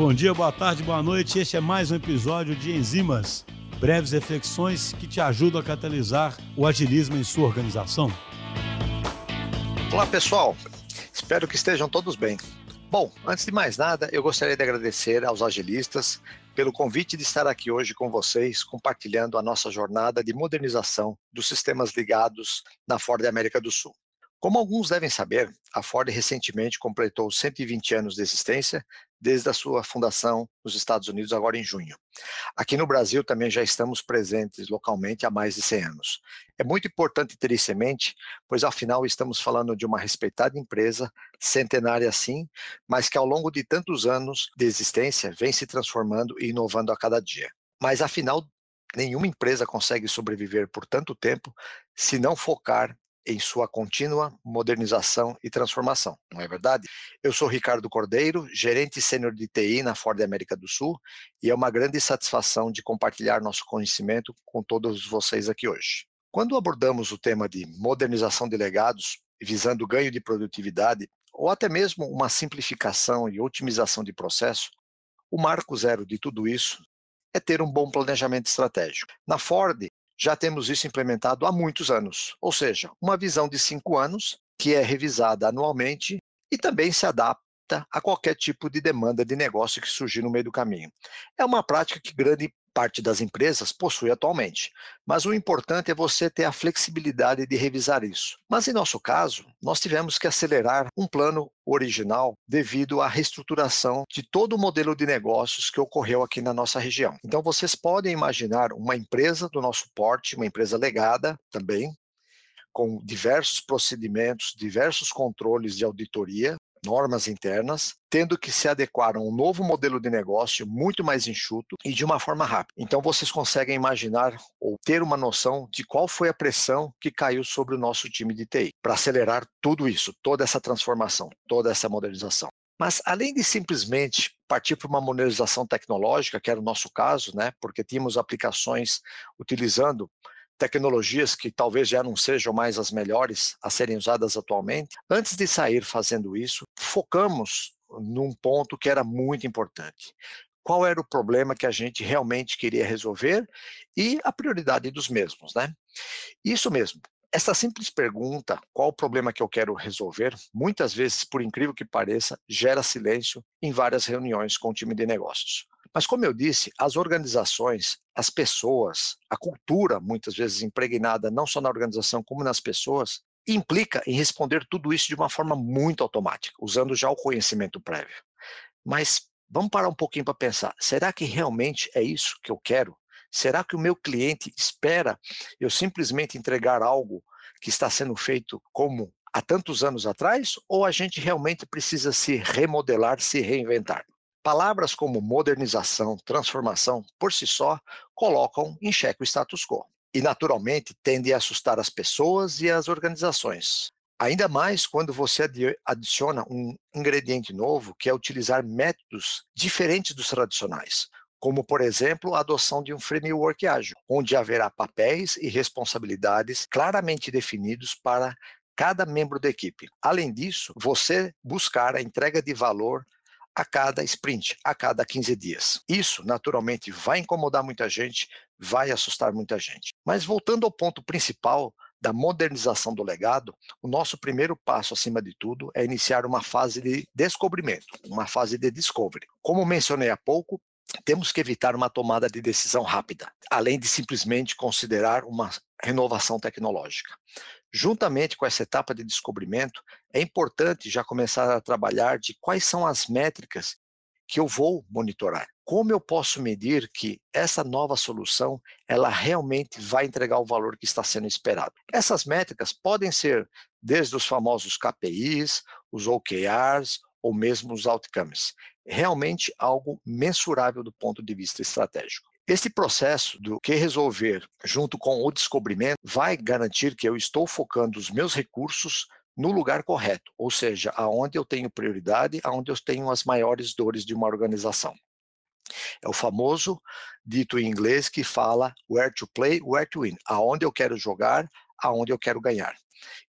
Bom dia, boa tarde, boa noite. Este é mais um episódio de Enzimas, breves reflexões que te ajudam a catalisar o agilismo em sua organização. Olá, pessoal. Espero que estejam todos bem. Bom, antes de mais nada, eu gostaria de agradecer aos agilistas pelo convite de estar aqui hoje com vocês, compartilhando a nossa jornada de modernização dos sistemas ligados na Ford América do Sul. Como alguns devem saber, a Ford recentemente completou 120 anos de existência desde a sua fundação nos Estados Unidos, agora em junho. Aqui no Brasil também já estamos presentes localmente há mais de 100 anos. É muito importante ter isso em mente, pois afinal estamos falando de uma respeitada empresa, centenária sim, mas que ao longo de tantos anos de existência vem se transformando e inovando a cada dia. Mas afinal, nenhuma empresa consegue sobreviver por tanto tempo se não focar em sua contínua modernização e transformação, não é verdade? Eu sou Ricardo Cordeiro, gerente sênior de TI na Ford América do Sul, e é uma grande satisfação de compartilhar nosso conhecimento com todos vocês aqui hoje. Quando abordamos o tema de modernização de legados, visando ganho de produtividade, ou até mesmo uma simplificação e otimização de processo, o marco zero de tudo isso é ter um bom planejamento estratégico. Na Ford, já temos isso implementado há muitos anos, ou seja, uma visão de cinco anos que é revisada anualmente e também se adapta a qualquer tipo de demanda de negócio que surgir no meio do caminho. É uma prática que grande parte das empresas possui atualmente. Mas o importante é você ter a flexibilidade de revisar isso. Mas em nosso caso, nós tivemos que acelerar um plano original devido à reestruturação de todo o modelo de negócios que ocorreu aqui na nossa região. Então vocês podem imaginar uma empresa do nosso porte, uma empresa legada também, com diversos procedimentos, diversos controles de auditoria, normas internas, tendo que se adequar a um novo modelo de negócio muito mais enxuto e de uma forma rápida. Então vocês conseguem imaginar ou ter uma noção de qual foi a pressão que caiu sobre o nosso time de TI para acelerar tudo isso, toda essa transformação, toda essa modernização. Mas além de simplesmente partir para uma modernização tecnológica, que era o nosso caso, né, porque tínhamos aplicações utilizando tecnologias que talvez já não sejam mais as melhores a serem usadas atualmente, antes de sair fazendo isso, focamos num ponto que era muito importante. Qual era o problema que a gente realmente queria resolver e a prioridade dos mesmos, né? Isso mesmo. Essa simples pergunta, qual o problema que eu quero resolver, muitas vezes, por incrível que pareça, gera silêncio em várias reuniões com o time de negócios. Mas, como eu disse, as organizações, as pessoas, a cultura, muitas vezes impregnada não só na organização como nas pessoas, implica em responder tudo isso de uma forma muito automática, usando já o conhecimento prévio. Mas vamos parar um pouquinho para pensar: será que realmente é isso que eu quero? Será que o meu cliente espera eu simplesmente entregar algo que está sendo feito como há tantos anos atrás? Ou a gente realmente precisa se remodelar, se reinventar? Palavras como modernização, transformação, por si só, colocam em xeque o status quo e, naturalmente, tendem a assustar as pessoas e as organizações. Ainda mais quando você adiciona um ingrediente novo, que é utilizar métodos diferentes dos tradicionais, como, por exemplo, a adoção de um framework ágil, onde haverá papéis e responsabilidades claramente definidos para cada membro da equipe. Além disso, você buscar a entrega de valor a cada sprint, a cada 15 dias. Isso, naturalmente, vai incomodar muita gente, vai assustar muita gente. Mas voltando ao ponto principal da modernização do legado, o nosso primeiro passo, acima de tudo, é iniciar uma fase de descobrimento, uma fase de discovery. Como mencionei há pouco, temos que evitar uma tomada de decisão rápida, além de simplesmente considerar uma renovação tecnológica. Juntamente com essa etapa de descobrimento, é importante já começar a trabalhar de quais são as métricas que eu vou monitorar. Como eu posso medir que essa nova solução ela realmente vai entregar o valor que está sendo esperado? Essas métricas podem ser desde os famosos KPIs, os OKRs ou mesmo os outcomes. Realmente algo mensurável do ponto de vista estratégico. Esse processo do que resolver junto com o descobrimento vai garantir que eu estou focando os meus recursos no lugar correto, ou seja, aonde eu tenho prioridade, aonde eu tenho as maiores dores de uma organização. É o famoso dito em inglês que fala where to play, where to win, aonde eu quero jogar, aonde eu quero ganhar.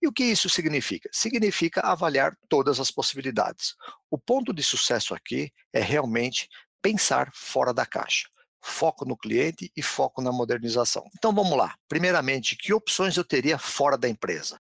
E o que isso significa? Significa avaliar todas as possibilidades. O ponto de sucesso aqui é realmente pensar fora da caixa foco no cliente e foco na modernização. Então vamos lá. Primeiramente, que opções eu teria fora da empresa?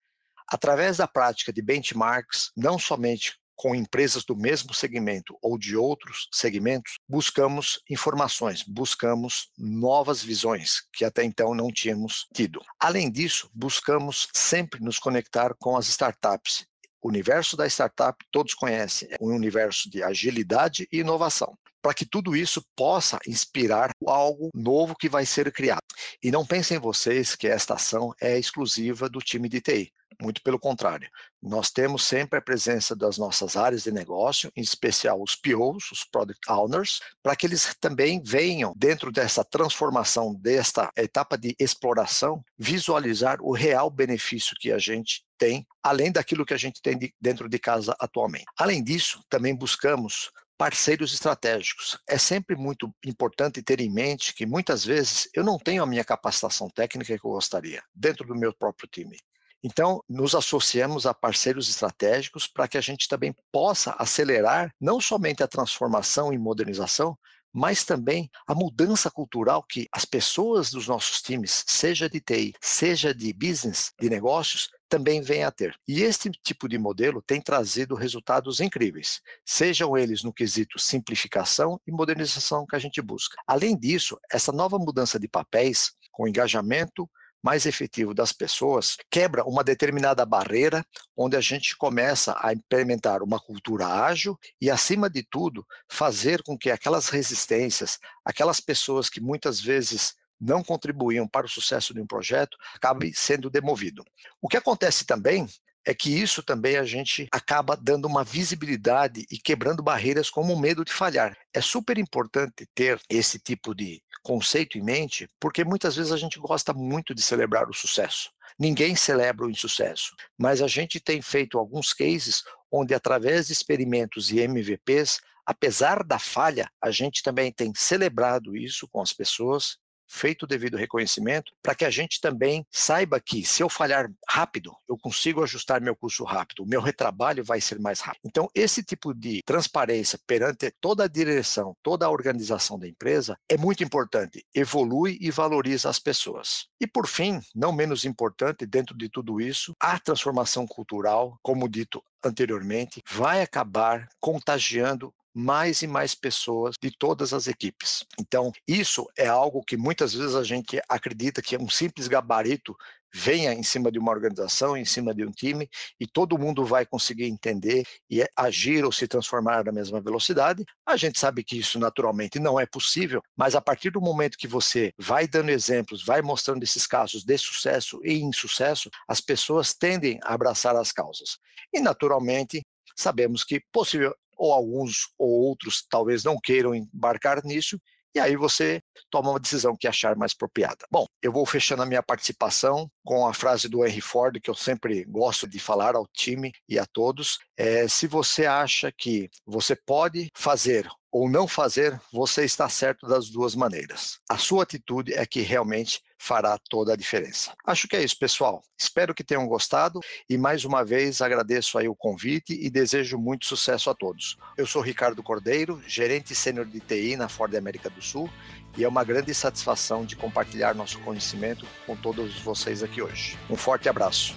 Através da prática de benchmarks, não somente com empresas do mesmo segmento ou de outros segmentos, buscamos informações, buscamos novas visões que até então não tínhamos tido. Além disso, buscamos sempre nos conectar com as startups. O universo da startup todos conhecem, é um universo de agilidade e inovação para que tudo isso possa inspirar algo novo que vai ser criado. E não pensem vocês que esta ação é exclusiva do time de TI. Muito pelo contrário, nós temos sempre a presença das nossas áreas de negócio, em especial os POs, os Product Owners, para que eles também venham, dentro dessa transformação, desta etapa de exploração, visualizar o real benefício que a gente tem, além daquilo que a gente tem de, dentro de casa atualmente. Além disso, também buscamos parceiros estratégicos. É sempre muito importante ter em mente que muitas vezes eu não tenho a minha capacitação técnica que eu gostaria dentro do meu próprio time. Então, nos associamos a parceiros estratégicos para que a gente também possa acelerar não somente a transformação e modernização, mas também a mudança cultural que as pessoas dos nossos times, seja de TI, seja de business, de negócios, também vêm a ter. E este tipo de modelo tem trazido resultados incríveis, sejam eles no quesito simplificação e modernização que a gente busca. Além disso, essa nova mudança de papéis, com engajamento, mais efetivo das pessoas quebra uma determinada barreira, onde a gente começa a implementar uma cultura ágil e, acima de tudo, fazer com que aquelas resistências, aquelas pessoas que muitas vezes não contribuíam para o sucesso de um projeto, acabem sendo demovido. O que acontece também é que isso também a gente acaba dando uma visibilidade e quebrando barreiras como o medo de falhar. É super importante ter esse tipo de conceito em mente, porque muitas vezes a gente gosta muito de celebrar o sucesso. Ninguém celebra o insucesso, mas a gente tem feito alguns cases onde, através de experimentos e MVPs, apesar da falha, a gente também tem celebrado isso com as pessoas feito o devido reconhecimento, para que a gente também saiba que se eu falhar rápido, eu consigo ajustar meu curso rápido, o meu retrabalho vai ser mais rápido. Então, esse tipo de transparência perante toda a direção, toda a organização da empresa é muito importante, evolui e valoriza as pessoas. E por fim, não menos importante, dentro de tudo isso, a transformação cultural, como dito anteriormente, vai acabar contagiando mais e mais pessoas de todas as equipes. Então, isso é algo que muitas vezes a gente acredita que é um simples gabarito venha em cima de uma organização, em cima de um time, e todo mundo vai conseguir entender e agir ou se transformar na mesma velocidade. A gente sabe que isso naturalmente não é possível, mas a partir do momento que você vai dando exemplos, vai mostrando esses casos de sucesso e insucesso, as pessoas tendem a abraçar as causas. E naturalmente, sabemos que possível ou alguns ou outros talvez não queiram embarcar nisso, e aí você toma uma decisão que achar mais apropriada. Bom, eu vou fechando a minha participação com a frase do Henry Ford, que eu sempre gosto de falar ao time e a todos. É, se você acha que você pode fazer ou não fazer, você está certo das duas maneiras. A sua atitude é que realmente fará toda a diferença. Acho que é isso, pessoal. Espero que tenham gostado e mais uma vez agradeço aí o convite e desejo muito sucesso a todos. Eu sou Ricardo Cordeiro, gerente sênior de TI na Ford América do Sul e é uma grande satisfação de compartilhar nosso conhecimento com todos vocês aqui hoje. Um forte abraço.